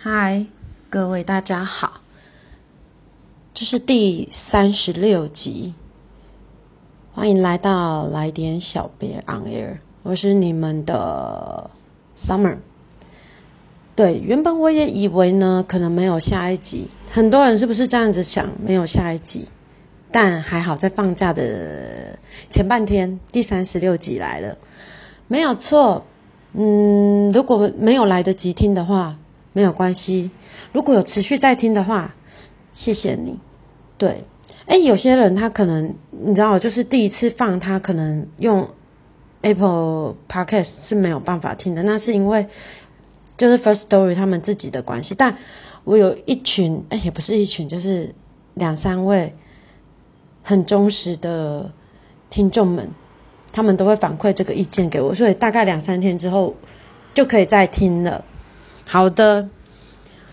嗨，各位大家好，这是第三十六集，欢迎来到来点小别 on air，我是你们的 Summer。对，原本我也以为呢，可能没有下一集，很多人是不是这样子想？没有下一集，但还好，在放假的前半天，第三十六集来了，没有错。嗯，如果没有来得及听的话。没有关系，如果有持续在听的话，谢谢你。对，哎，有些人他可能你知道，就是第一次放，他可能用 Apple Podcast 是没有办法听的，那是因为就是 First Story 他们自己的关系。但我有一群，哎，也不是一群，就是两三位很忠实的听众们，他们都会反馈这个意见给我，所以大概两三天之后就可以再听了。好的，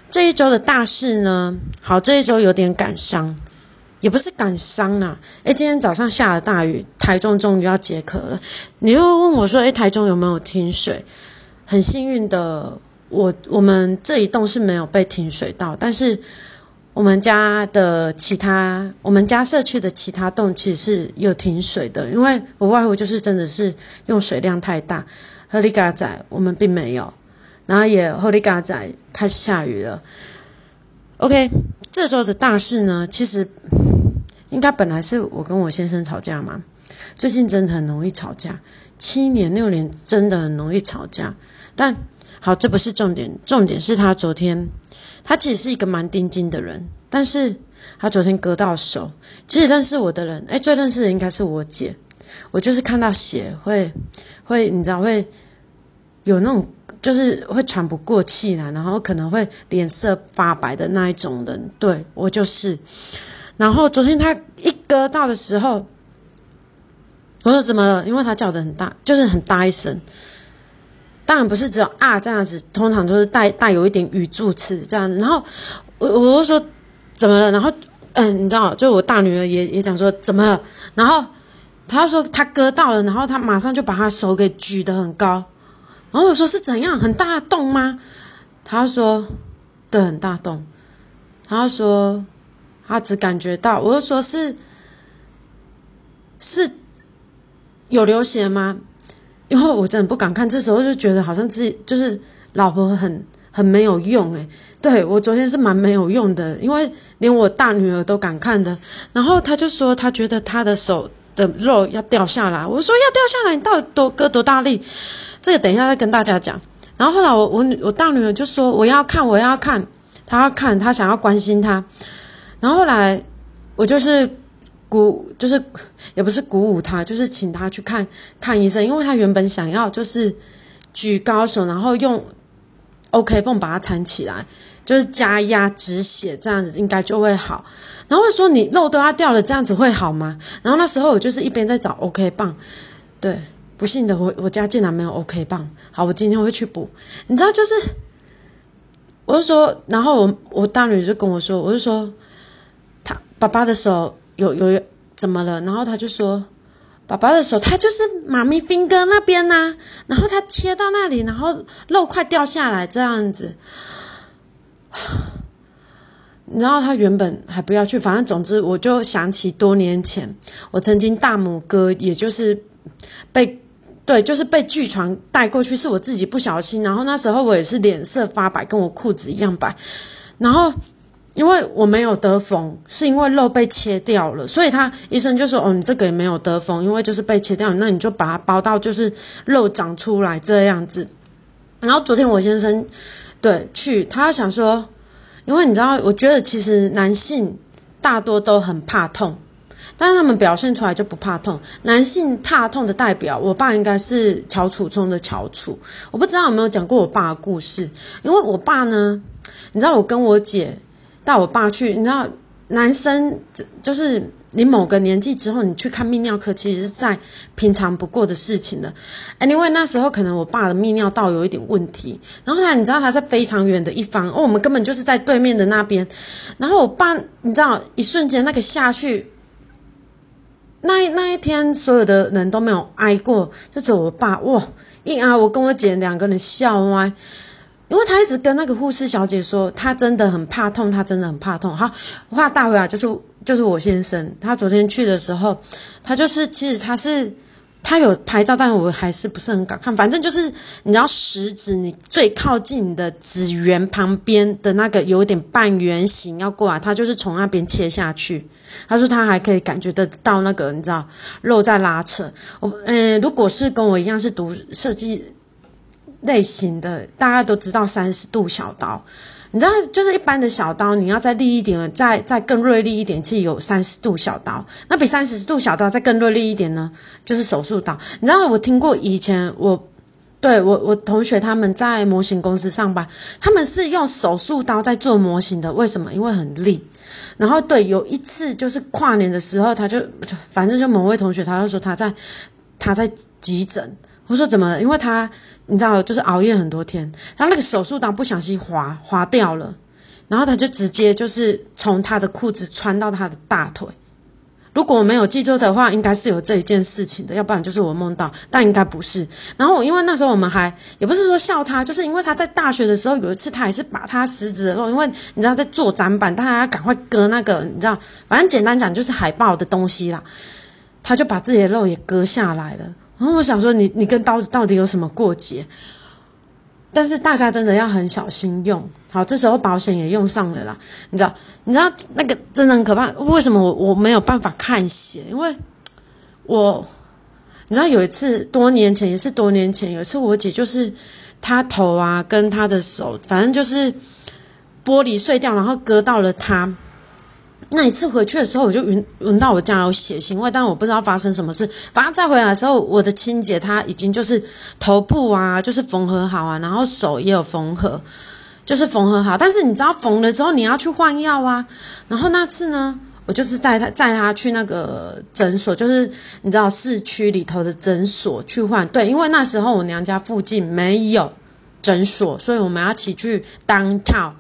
这一周的大事呢？好，这一周有点感伤，也不是感伤啊。诶，今天早上下了大雨，台中终于要解渴了。你又问我说：“诶，台中有没有停水？”很幸运的，我我们这一栋是没有被停水到，但是我们家的其他，我们家社区的其他栋其实是有停水的，因为不外乎就是真的是用水量太大。和利嘎仔，我们并没有。然后也后里嘎仔开始下雨了。OK，这时候的大事呢，其实应该本来是我跟我先生吵架嘛。最近真的很容易吵架，七年六年真的很容易吵架。但好，这不是重点，重点是他昨天，他其实是一个蛮钉钉的人，但是他昨天割到手。其实认识我的人，哎，最认识的应该是我姐。我就是看到血会会，你知道会有那种。就是会喘不过气来，然后可能会脸色发白的那一种人，对我就是。然后昨天他一割到的时候，我说怎么了？因为他叫的很大，就是很大一声。当然不是只有啊这样子，通常都是带带有一点语助词这样子。然后我我就说怎么了？然后嗯，你知道，就我大女儿也也讲说怎么了？然后他说他割到了，然后他马上就把他手给举得很高。然后我说是怎样很大洞吗？他说对，很大洞。他说他只感觉到，我就说是是有流血吗？因为我真的不敢看，这时候就觉得好像自己就是老婆很很没有用诶。对我昨天是蛮没有用的，因为连我大女儿都敢看的。然后他就说他觉得他的手。的肉要掉下来，我说要掉下来，你到底多割多大力？这个等一下再跟大家讲。然后后来我我我大女儿就说我要看我要看，她要看她想要关心她。然后后来我就是鼓就是也不是鼓舞她，就是请她去看看医生，因为她原本想要就是举高手，然后用 OK 泵把它缠起来，就是加压止血，这样子应该就会好。然后说你肉都要掉了，这样子会好吗？然后那时候我就是一边在找 OK 棒，对，不幸的我我家竟然没有 OK 棒。好，我今天会去补。你知道就是，我就说，然后我我大女就跟我说，我就说，他爸爸的手有有怎么了？然后他就说，爸爸的手他就是妈咪兵哥那边呐，然后他切到那里，然后肉快掉下来这样子。然后他原本还不要去，反正总之我就想起多年前我曾经大拇哥，也就是被对，就是被巨床带过去，是我自己不小心。然后那时候我也是脸色发白，跟我裤子一样白。然后因为我没有得缝，是因为肉被切掉了，所以他医生就说：“哦，你这个也没有得缝，因为就是被切掉，那你就把它包到就是肉长出来这样子。”然后昨天我先生对去，他想说。因为你知道，我觉得其实男性大多都很怕痛，但是他们表现出来就不怕痛。男性怕痛的代表，我爸应该是乔楚中的乔楚。我不知道有没有讲过我爸的故事。因为我爸呢，你知道，我跟我姐带我爸去，你知道，男生就是。你某个年纪之后，你去看泌尿科，其实是再平常不过的事情了。Anyway，那时候可能我爸的泌尿道有一点问题，然后他你知道他在非常远的一方，哦，我们根本就是在对面的那边。然后我爸，你知道，一瞬间那个下去，那那一天所有的人都没有挨过，就只有我爸哇一挨，我跟我姐两个人笑歪。因为他一直跟那个护士小姐说，他真的很怕痛，他真的很怕痛。好，话带回来就是就是我先生，他昨天去的时候，他就是其实他是。他有拍照，但我还是不是很敢看。反正就是你知道食指你最靠近的指缘旁边的那个有点半圆形要过来，他就是从那边切下去。他说他还可以感觉得到那个你知道肉在拉扯。我嗯，如果是跟我一样是读设计类型的，大家都知道三十度小刀。你知道，就是一般的小刀，你要再利一点，再再更锐利一点，其实有三十度小刀。那比三十度小刀再更锐利一点呢，就是手术刀。你知道，我听过以前我对我我同学他们在模型公司上班，他们是用手术刀在做模型的。为什么？因为很利。然后对，有一次就是跨年的时候，他就反正就某位同学，他就说他在他在急诊。我说怎么了？因为他。你知道，就是熬夜很多天，然后那个手术刀不小心滑滑掉了，然后他就直接就是从他的裤子穿到他的大腿。如果我没有记错的话，应该是有这一件事情的，要不然就是我梦到，但应该不是。然后我因为那时候我们还也不是说笑他，就是因为他在大学的时候有一次，他也是把他食指的肉，因为你知道在做展板，他要赶快割那个，你知道，反正简单讲就是海报的东西啦，他就把自己的肉也割下来了。然后我想说，你你跟刀子到底有什么过节？但是大家真的要很小心用。好，这时候保险也用上了啦。你知道，你知道那个真的很可怕。为什么我我没有办法看血？因为我你知道有一次多年前也是多年前有一次我姐就是她头啊跟她的手，反正就是玻璃碎掉，然后割到了她。那一次回去的时候，我就闻闻到我家有血腥味，但我不知道发生什么事。反正再回来的时候，我的亲姐她已经就是头部啊，就是缝合好啊，然后手也有缝合，就是缝合好。但是你知道缝了之后你要去换药啊。然后那次呢，我就是载他载他去那个诊所，就是你知道市区里头的诊所去换。对，因为那时候我娘家附近没有诊所，所以我们要骑去当套。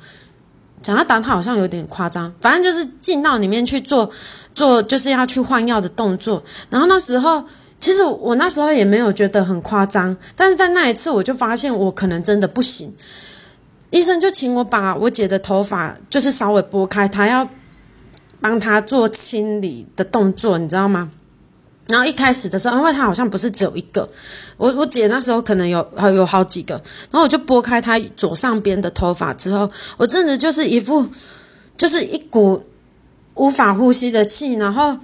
讲他打他好像有点夸张，反正就是进到里面去做做，就是要去换药的动作。然后那时候，其实我那时候也没有觉得很夸张，但是在那一次我就发现我可能真的不行。医生就请我把我姐的头发就是稍微拨开，他要帮他做清理的动作，你知道吗？然后一开始的时候，因为他好像不是只有一个，我我姐那时候可能有有好几个，然后我就拨开他左上边的头发之后，我真的就是一副就是一股无法呼吸的气，然后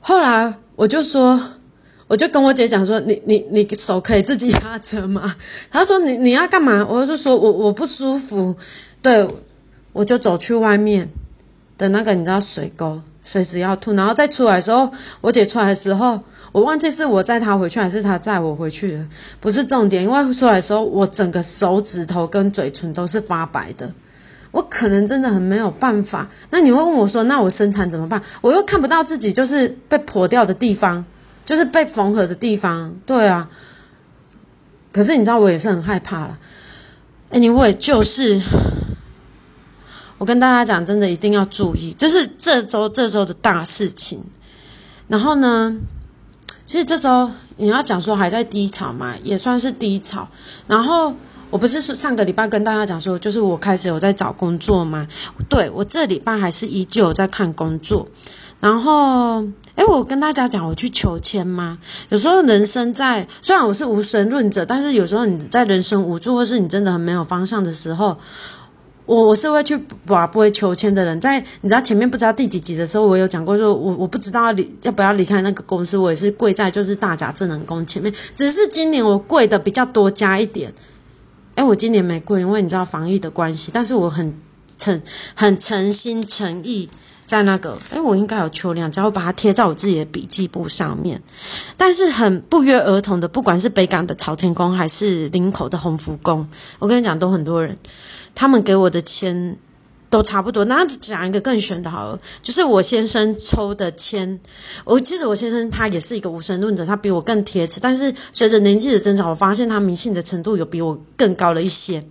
后来我就说，我就跟我姐讲说，你你你手可以自己压着吗？她说你你要干嘛？我就说我我不舒服，对，我就走去外面的那个你知道水沟。随时要吐，然后再出来的时候，我姐出来的时候，我忘记是我载她回去还是她载我回去的，不是重点，因为出来的时候我整个手指头跟嘴唇都是发白的，我可能真的很没有办法。那你会问我说，那我生产怎么办？我又看不到自己就是被破掉的地方，就是被缝合的地方，对啊。可是你知道我也是很害怕了，anyway 就是。我跟大家讲，真的一定要注意，这是这周这周的大事情。然后呢，其实这周你要讲说还在低潮嘛，也算是低潮。然后我不是上个礼拜跟大家讲说，就是我开始有在找工作嘛。对我这礼拜还是依旧在看工作。然后，诶，我跟大家讲，我去求签吗？有时候人生在虽然我是无神论者，但是有时候你在人生无助，或是你真的很没有方向的时候。我我是会去把不会求签的人，在你知道前面不知道第几集的时候，我有讲过说，我我不知道离要不要离开那个公司，我也是跪在就是大甲智能宫前面，只是今年我跪的比较多加一点。哎，我今年没跪，因为你知道防疫的关系，但是我很诚很诚心诚意在那个，哎，我应该有求两张，我把它贴在我自己的笔记簿上面。但是很不约而同的，不管是北港的朝天宫还是林口的洪福宫，我跟你讲，都很多人。他们给我的签都差不多，那讲一个更玄的好了，就是我先生抽的签。我其实我先生他也是一个无神论者，他比我更贴切。但是随着年纪的增长，我发现他迷信的程度有比我更高了一些。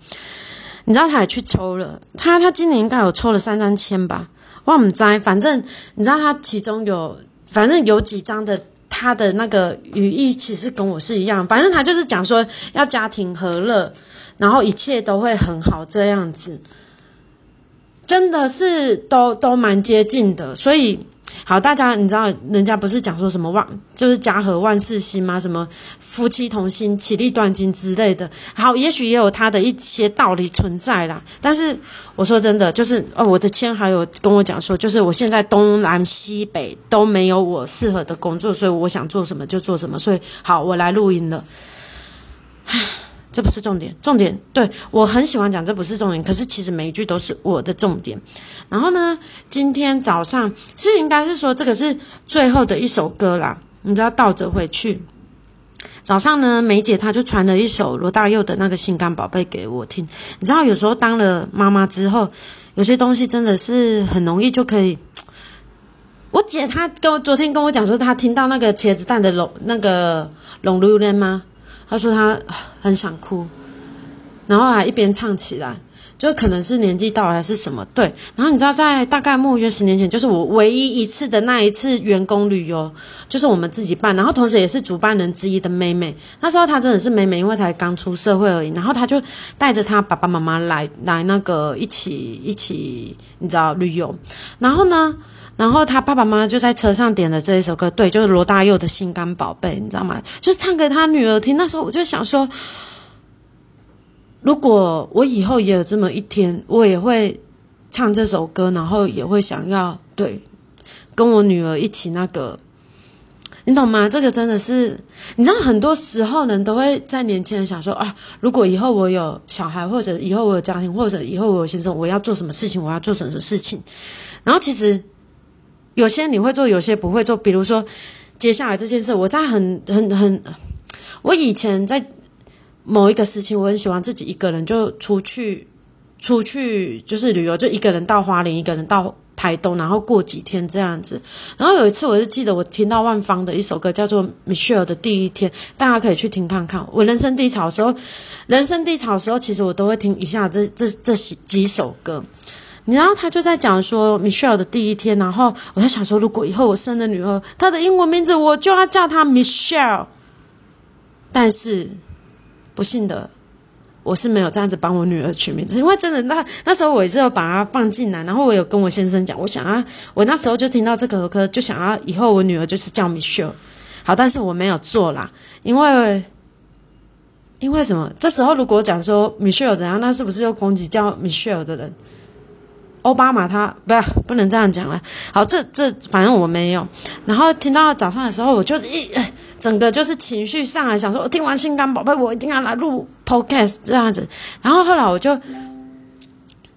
你知道他也去抽了，他他今年应该有抽了三张签吧？我们摘，反正你知道他其中有，反正有几张的他的那个语义其实跟我是一样。反正他就是讲说要家庭和乐。然后一切都会很好这样子，真的是都都蛮接近的，所以。好，大家你知道人家不是讲说什么万就是家和万事兴吗？什么夫妻同心，其利断金之类的。好，也许也有他的一些道理存在啦。但是我说真的，就是哦，我的亲还有跟我讲说，就是我现在东南西北都没有我适合的工作，所以我想做什么就做什么。所以好，我来录音了。这不是重点，重点对我很喜欢讲，这不是重点。可是其实每一句都是我的重点。然后呢，今天早上是应该是说这个是最后的一首歌啦，你知道倒着回去。早上呢，梅姐她就传了一首罗大佑的那个《心肝宝贝》给我听。你知道有时候当了妈妈之后，有些东西真的是很容易就可以。我姐她跟我昨天跟我讲说，她听到那个茄子蛋的龙那个龙榴莲吗？他说他很想哭，然后还一边唱起来，就可能是年纪到还是什么对。然后你知道，在大概莫约十年前，就是我唯一一次的那一次员工旅游，就是我们自己办，然后同时也是主办人之一的妹妹。那时候她真的是妹妹，因为才刚出社会而已。然后她就带着她爸爸妈妈来来那个一起一起，你知道旅游。然后呢？然后他爸爸妈妈就在车上点了这一首歌，对，就是罗大佑的《心肝宝贝》，你知道吗？就是唱给他女儿听。那时候我就想说，如果我以后也有这么一天，我也会唱这首歌，然后也会想要对跟我女儿一起那个，你懂吗？这个真的是，你知道，很多时候人都会在年轻人想说啊，如果以后我有小孩，或者以后我有家庭，或者以后我有先生，我要做什么事情，我要做什么事情。然后其实。有些你会做，有些不会做。比如说，接下来这件事，我在很很很，我以前在某一个时期，我很喜欢自己一个人就出去出去，就是旅游，就一个人到花莲，一个人到台东，然后过几天这样子。然后有一次，我就记得我听到万芳的一首歌，叫做《Michelle 的第一天》，大家可以去听看看。我人生低潮的时候，人生低潮的时候，其实我都会听一下这这这几几首歌。然后他就在讲说 Michelle 的第一天，然后我在想说，如果以后我生了女儿，她的英文名字我就要叫她 Michelle。但是不幸的，我是没有这样子帮我女儿取名字，因为真的那那时候我也是有把她放进来，然后我有跟我先生讲，我想要我那时候就听到这个歌，就想要以后我女儿就是叫 Michelle。好，但是我没有做啦，因为因为什么？这时候如果讲说 Michelle 怎样，那是不是又攻击叫 Michelle 的人？奥巴马他不要不能这样讲了。好，这这反正我没有。然后听到早上的时候，我就一整个就是情绪上来，想说，我听完《心肝宝贝》，我一定要来录 Podcast 这样子。然后后来我就，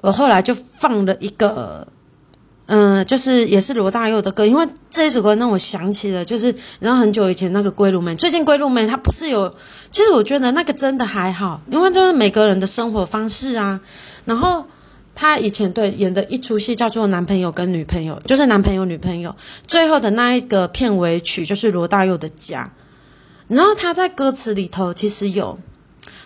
我后来就放了一个，嗯，就是也是罗大佑的歌，因为这一首歌让我想起了，就是然后很久以前那个《归路妹》。最近《归路妹》她不是有，其实我觉得那个真的还好，因为就是每个人的生活方式啊，然后。他以前对演的一出戏叫做《男朋友跟女朋友》，就是男朋友女朋友。最后的那一个片尾曲就是罗大佑的《家》。然后他在歌词里头其实有，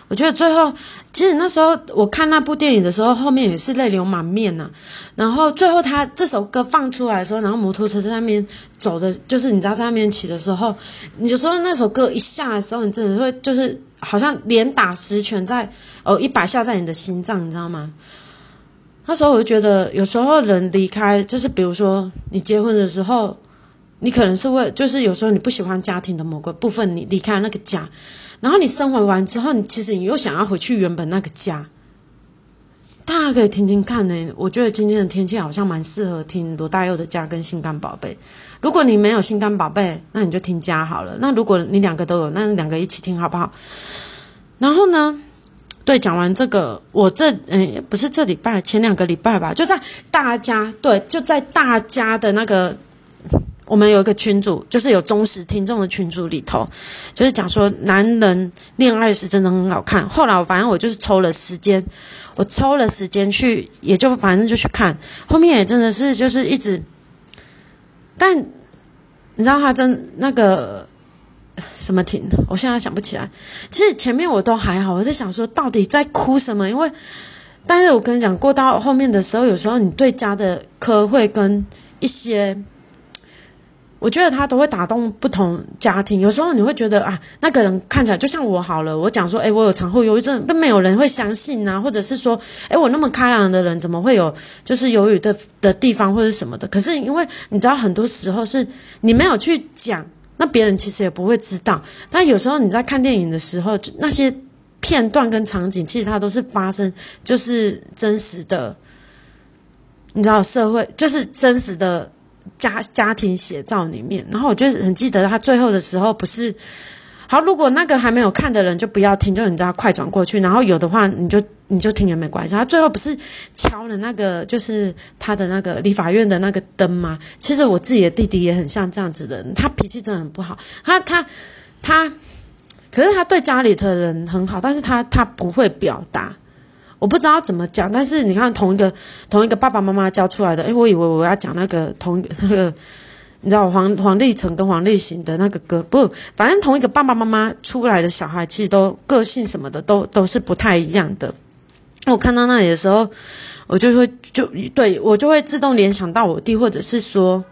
我觉得最后其实那时候我看那部电影的时候，后面也是泪流满面呐。然后最后他这首歌放出来的时候，然后摩托车在那边走的，就是你知道在那边骑的时候，有时候那首歌一下的时候，你真的会就是好像连打十拳在哦一百下在你的心脏，你知道吗？那时候我就觉得，有时候人离开，就是比如说你结婚的时候，你可能是为，就是有时候你不喜欢家庭的某个部分，你离开那个家，然后你生活完之后，你其实你又想要回去原本那个家。大家可以听听看呢，我觉得今天的天气好像蛮适合听罗大佑的《家》跟《心肝宝贝》。如果你没有《心肝宝贝》，那你就听《家》好了。那如果你两个都有，那两个一起听好不好？然后呢？对，讲完这个，我这嗯，不是这礼拜，前两个礼拜吧，就在大家对，就在大家的那个，我们有一个群组，就是有忠实听众的群组里头，就是讲说男人恋爱时真的很好看。后来反正我就是抽了时间，我抽了时间去，也就反正就去看，后面也真的是就是一直，但你知道他真那个。什么停？我现在想不起来。其实前面我都还好，我在想说到底在哭什么？因为，但是我跟你讲过到后面的时候，有时候你对家的科会跟一些我觉得他都会打动不同家庭。有时候你会觉得啊，那个人看起来就像我好了。我讲说，哎，我有产后忧郁症，都没有人会相信啊。或者是说，哎，我那么开朗的人，怎么会有就是忧郁的的地方或者什么的？可是因为你知道，很多时候是你没有去讲，那别人其实也不会知道。但有时候你在看电影的时候，那些片段跟场景，其实它都是发生，就是真实的。你知道，社会就是真实的。家家庭写照里面，然后我就很记得他最后的时候不是好。如果那个还没有看的人就不要听，就你知道快转过去。然后有的话你就你就听也没关系。他最后不是敲了那个就是他的那个理法院的那个灯吗？其实我自己的弟弟也很像这样子的，他脾气真的很不好。他他他，可是他对家里的人很好，但是他他不会表达。我不知道怎么讲，但是你看，同一个同一个爸爸妈妈教出来的，诶，我以为我要讲那个同那个，你知道黄黄立成跟黄立行的那个歌，不，反正同一个爸爸妈妈出来的小孩，其实都个性什么的都都是不太一样的。我看到那里的时候，我就会就对我就会自动联想到我弟，或者是说，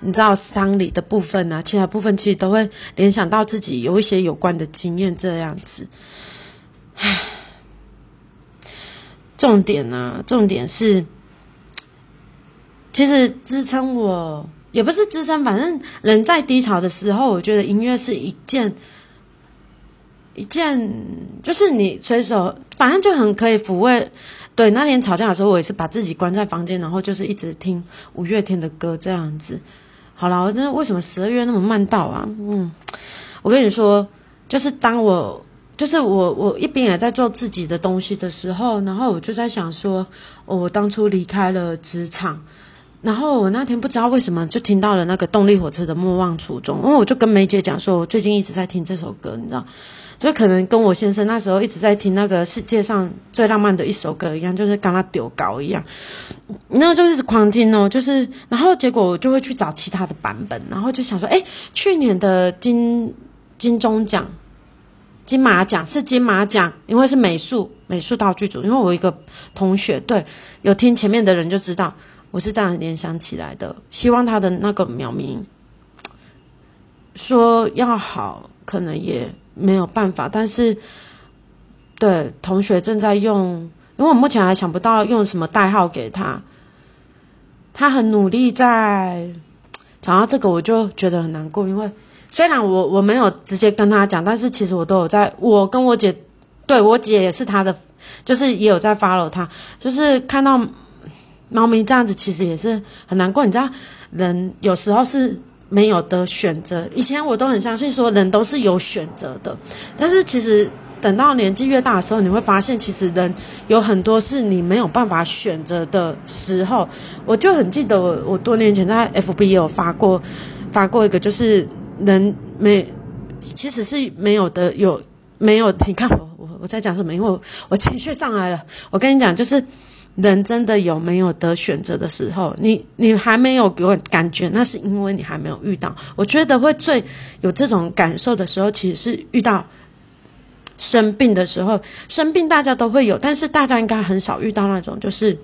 你知道丧礼的部分啊，其他部分其实都会联想到自己有一些有关的经验这样子，唉。重点呢？重点是，其实支撑我也不是支撑，反正人在低潮的时候，我觉得音乐是一件一件，就是你随手，反正就很可以抚慰。对，那天吵架的时候，我也是把自己关在房间，然后就是一直听五月天的歌这样子。好了，我真的为什么十二月那么慢到啊？嗯，我跟你说，就是当我。就是我，我一边也在做自己的东西的时候，然后我就在想说，我当初离开了职场，然后我那天不知道为什么就听到了那个动力火车的《莫忘初衷》，因为我就跟梅姐讲说，我最近一直在听这首歌，你知道，就可能跟我先生那时候一直在听那个世界上最浪漫的一首歌一样，就是刚他丢高一样，那就是狂听哦，就是然后结果我就会去找其他的版本，然后就想说，哎，去年的金金钟奖。金马奖是金马奖，因为是美术美术道具组。因为我一个同学，对有听前面的人就知道，我是这样联想起来的。希望他的那个苗名说要好，可能也没有办法。但是，对同学正在用，因为我目前还想不到用什么代号给他。他很努力在讲到这个，我就觉得很难过，因为。虽然我我没有直接跟他讲，但是其实我都有在，我跟我姐，对我姐也是他的，就是也有在 follow 他，就是看到猫咪这样子，其实也是很难过。你知道，人有时候是没有的选择。以前我都很相信说人都是有选择的，但是其实等到年纪越大的时候，你会发现，其实人有很多是你没有办法选择的时候。我就很记得我我多年前在 FB 也有发过发过一个，就是。人没，其实是没有的，有没有？你看我我我在讲什么？因为我情绪上来了。我跟你讲，就是人真的有没有得选择的时候，你你还没有给我感觉，那是因为你还没有遇到。我觉得会最有这种感受的时候，其实是遇到生病的时候。生病大家都会有，但是大家应该很少遇到那种就是。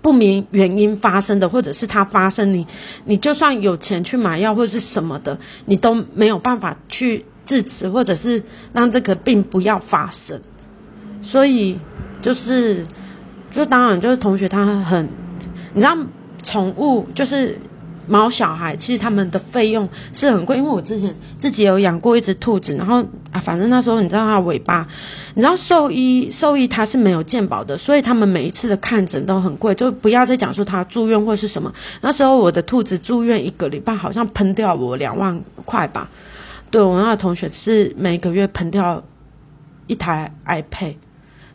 不明原因发生的，或者是它发生，你你就算有钱去买药或者是什么的，你都没有办法去制止，或者是让这个病不要发生。所以就是，就当然就是同学他很，你知道，宠物就是。毛小孩其实他们的费用是很贵，因为我之前自己有养过一只兔子，然后啊，反正那时候你知道它尾巴，你知道兽医兽医他是没有健保的，所以他们每一次的看诊都很贵，就不要再讲说他住院或是什么。那时候我的兔子住院一个礼拜，好像喷掉我两万块吧。对我那个同学是每个月喷掉一台 iPad，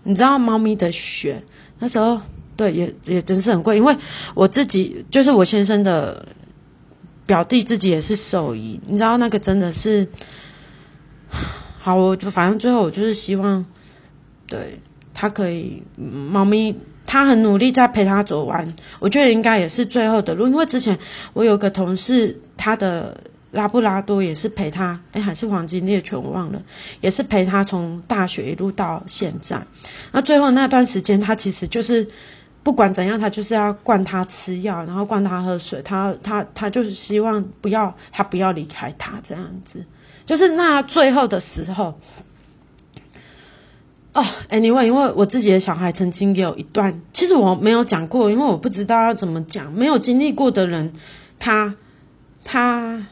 你知道猫咪的血那时候对也也真是很贵，因为我自己就是我先生的。表弟自己也是兽医，你知道那个真的是好，我就反正最后我就是希望，对他可以，猫咪他很努力在陪他走完，我觉得应该也是最后的路。因为之前我有个同事，他的拉布拉多也是陪他，哎，还是黄金猎犬，我忘了，也是陪他从大学一路到现在。那最后那段时间，他其实就是不管怎样，他就是要灌他吃药，然后灌他喝水，他他他就是希望不要他不要离开他这样子，就是那最后的时候。哦，Anyway，因为我自己的小孩曾经也有一段，其实我没有讲过，因为我不知道要怎么讲，没有经历过的人，他他。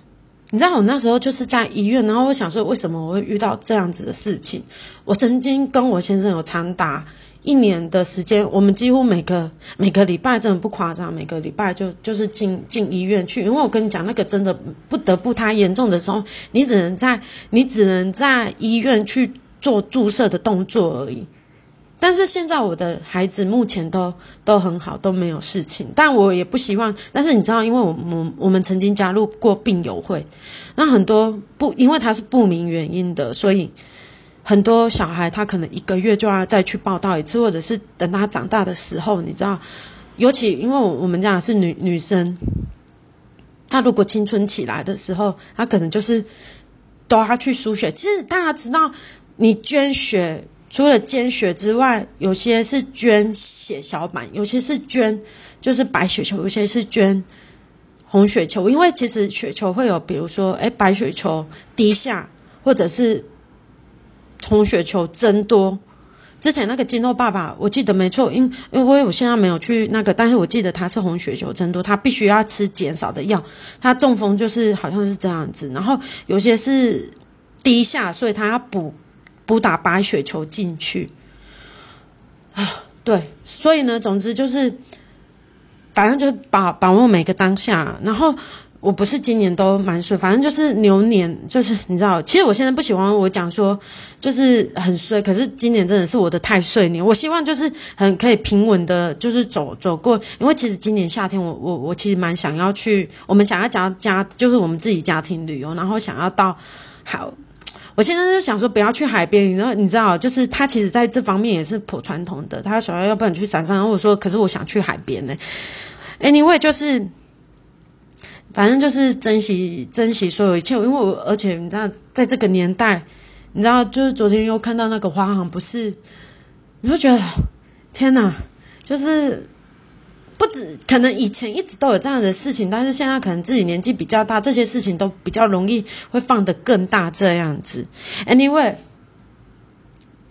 你知道我那时候就是在医院，然后我想说，为什么我会遇到这样子的事情？我曾经跟我先生有长达一年的时间，我们几乎每个每个礼拜真的不夸张，每个礼拜就就是进进医院去，因为我跟你讲，那个真的不得不太严重的时候，你只能在你只能在医院去做注射的动作而已。但是现在我的孩子目前都都很好，都没有事情。但我也不希望。但是你知道，因为我我我们曾经加入过病友会，那很多不因为他是不明原因的，所以很多小孩他可能一个月就要再去报道一次，或者是等他长大的时候，你知道，尤其因为我们家是女女生，她如果青春起来的时候，她可能就是都要去输血。其实大家知道，你捐血。除了捐血之外，有些是捐血小板，有些是捐就是白血球，有些是捐红血球。因为其实血球会有，比如说，哎，白血球低下，或者是红血球增多。之前那个金豆爸爸，我记得没错，因因为我现在没有去那个，但是我记得他是红血球增多，他必须要吃减少的药。他中风就是好像是这样子，然后有些是低下，所以他要补。补打白血球进去啊，对，所以呢，总之就是，反正就把把握每个当下。然后我不是今年都蛮顺，反正就是牛年，就是你知道，其实我现在不喜欢我讲说就是很衰，可是今年真的是我的太岁年。我希望就是很可以平稳的，就是走走过。因为其实今年夏天，我我我其实蛮想要去，我们想要家家就是我们自己家庭旅游，然后想要到好。我现在就想说不要去海边，你知道？你知道，就是他其实在这方面也是颇传统的。他想要要不然去山上，我说，可是我想去海边呢。Anyway，就是反正就是珍惜珍惜所有一切，因为我而且你知道，在这个年代，你知道，就是昨天又看到那个花行，不是，你会觉得天哪，就是。不止可能以前一直都有这样的事情，但是现在可能自己年纪比较大，这些事情都比较容易会放得更大这样子。Anyway，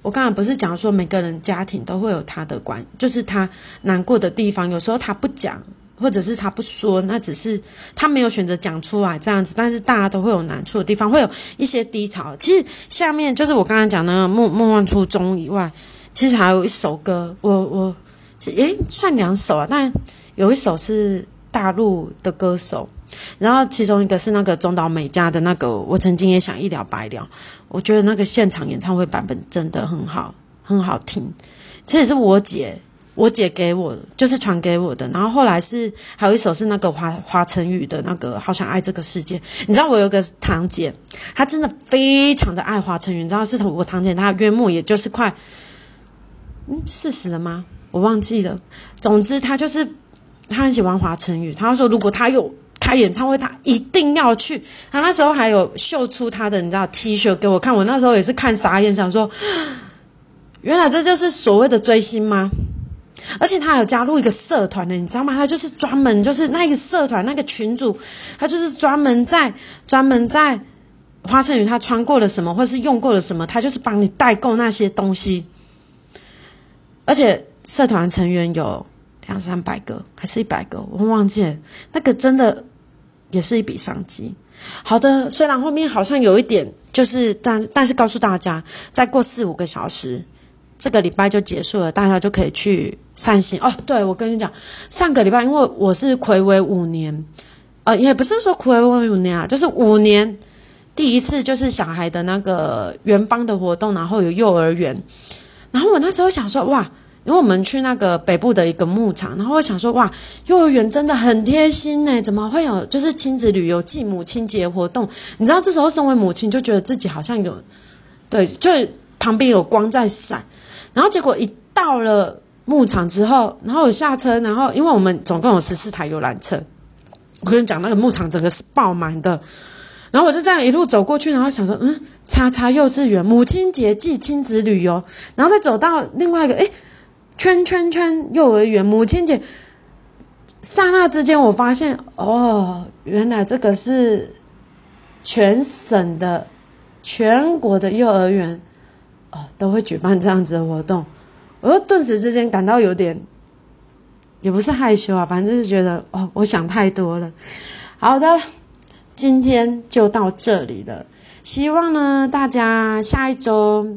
我刚才不是讲说每个人家庭都会有他的关，就是他难过的地方，有时候他不讲，或者是他不说，那只是他没有选择讲出来这样子。但是大家都会有难处的地方，会有一些低潮。其实下面就是我刚才讲的梦梦幻初衷以外，其实还有一首歌，我我。诶，算两首啊，但有一首是大陆的歌手，然后其中一个是那个中岛美嘉的那个，我曾经也想一了百了，我觉得那个现场演唱会版本真的很好，很好听。这也是我姐，我姐给我就是传给我的。然后后来是还有一首是那个华华晨宇的那个《好想爱这个世界》，你知道我有个堂姐，她真的非常的爱华晨宇，你知道是我堂姐，她月末也就是快嗯四十了吗？我忘记了，总之他就是他很喜欢华晨宇，他说如果他有开演唱会，他一定要去。他那时候还有秀出他的你知道 T 恤给我看，我那时候也是看傻眼，想说原来这就是所谓的追星吗？而且他有加入一个社团的，你知道吗？他就是专门就是那个社团那个群主，他就是专门在专门在华晨宇他穿过了什么，或是用过了什么，他就是帮你代购那些东西，而且。社团成员有两三百个，还是一百个？我忘记了。那个真的也是一笔商机。好的，虽然后面好像有一点，就是但但是告诉大家，再过四五个小时，这个礼拜就结束了，大家就可以去散心哦。对，我跟你讲，上个礼拜因为我是魁违五年，呃，也不是说魁违五年啊，就是五年第一次就是小孩的那个园方的活动，然后有幼儿园，然后我那时候想说，哇。因为我们去那个北部的一个牧场，然后我想说，哇，幼儿园真的很贴心呢，怎么会有就是亲子旅游暨母亲节活动？你知道，这时候身为母亲就觉得自己好像有，对，就旁边有光在闪。然后结果一到了牧场之后，然后我下车，然后因为我们总共有十四台游览车，我跟你讲，那个牧场整个是爆满的。然后我就这样一路走过去，然后想说，嗯，叉叉幼稚园母亲节暨亲子旅游，然后再走到另外一个，哎。圈圈圈幼儿园母亲节。刹那之间，我发现哦，原来这个是全省的、全国的幼儿园哦都会举办这样子的活动，我又顿时之间感到有点，也不是害羞啊，反正就是觉得哦，我想太多了。好的，今天就到这里了，希望呢大家下一周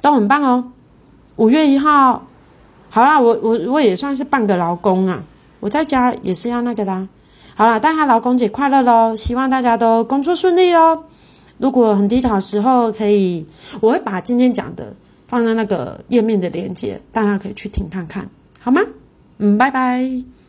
都很棒哦。五月一号，好啦，我我我也算是半个劳工啊。我在家也是要那个的，好啦，大家劳工节快乐喽！希望大家都工作顺利哦。如果很低潮时候，可以我会把今天讲的放在那个页面的链接，大家可以去听看看，好吗？嗯，拜拜。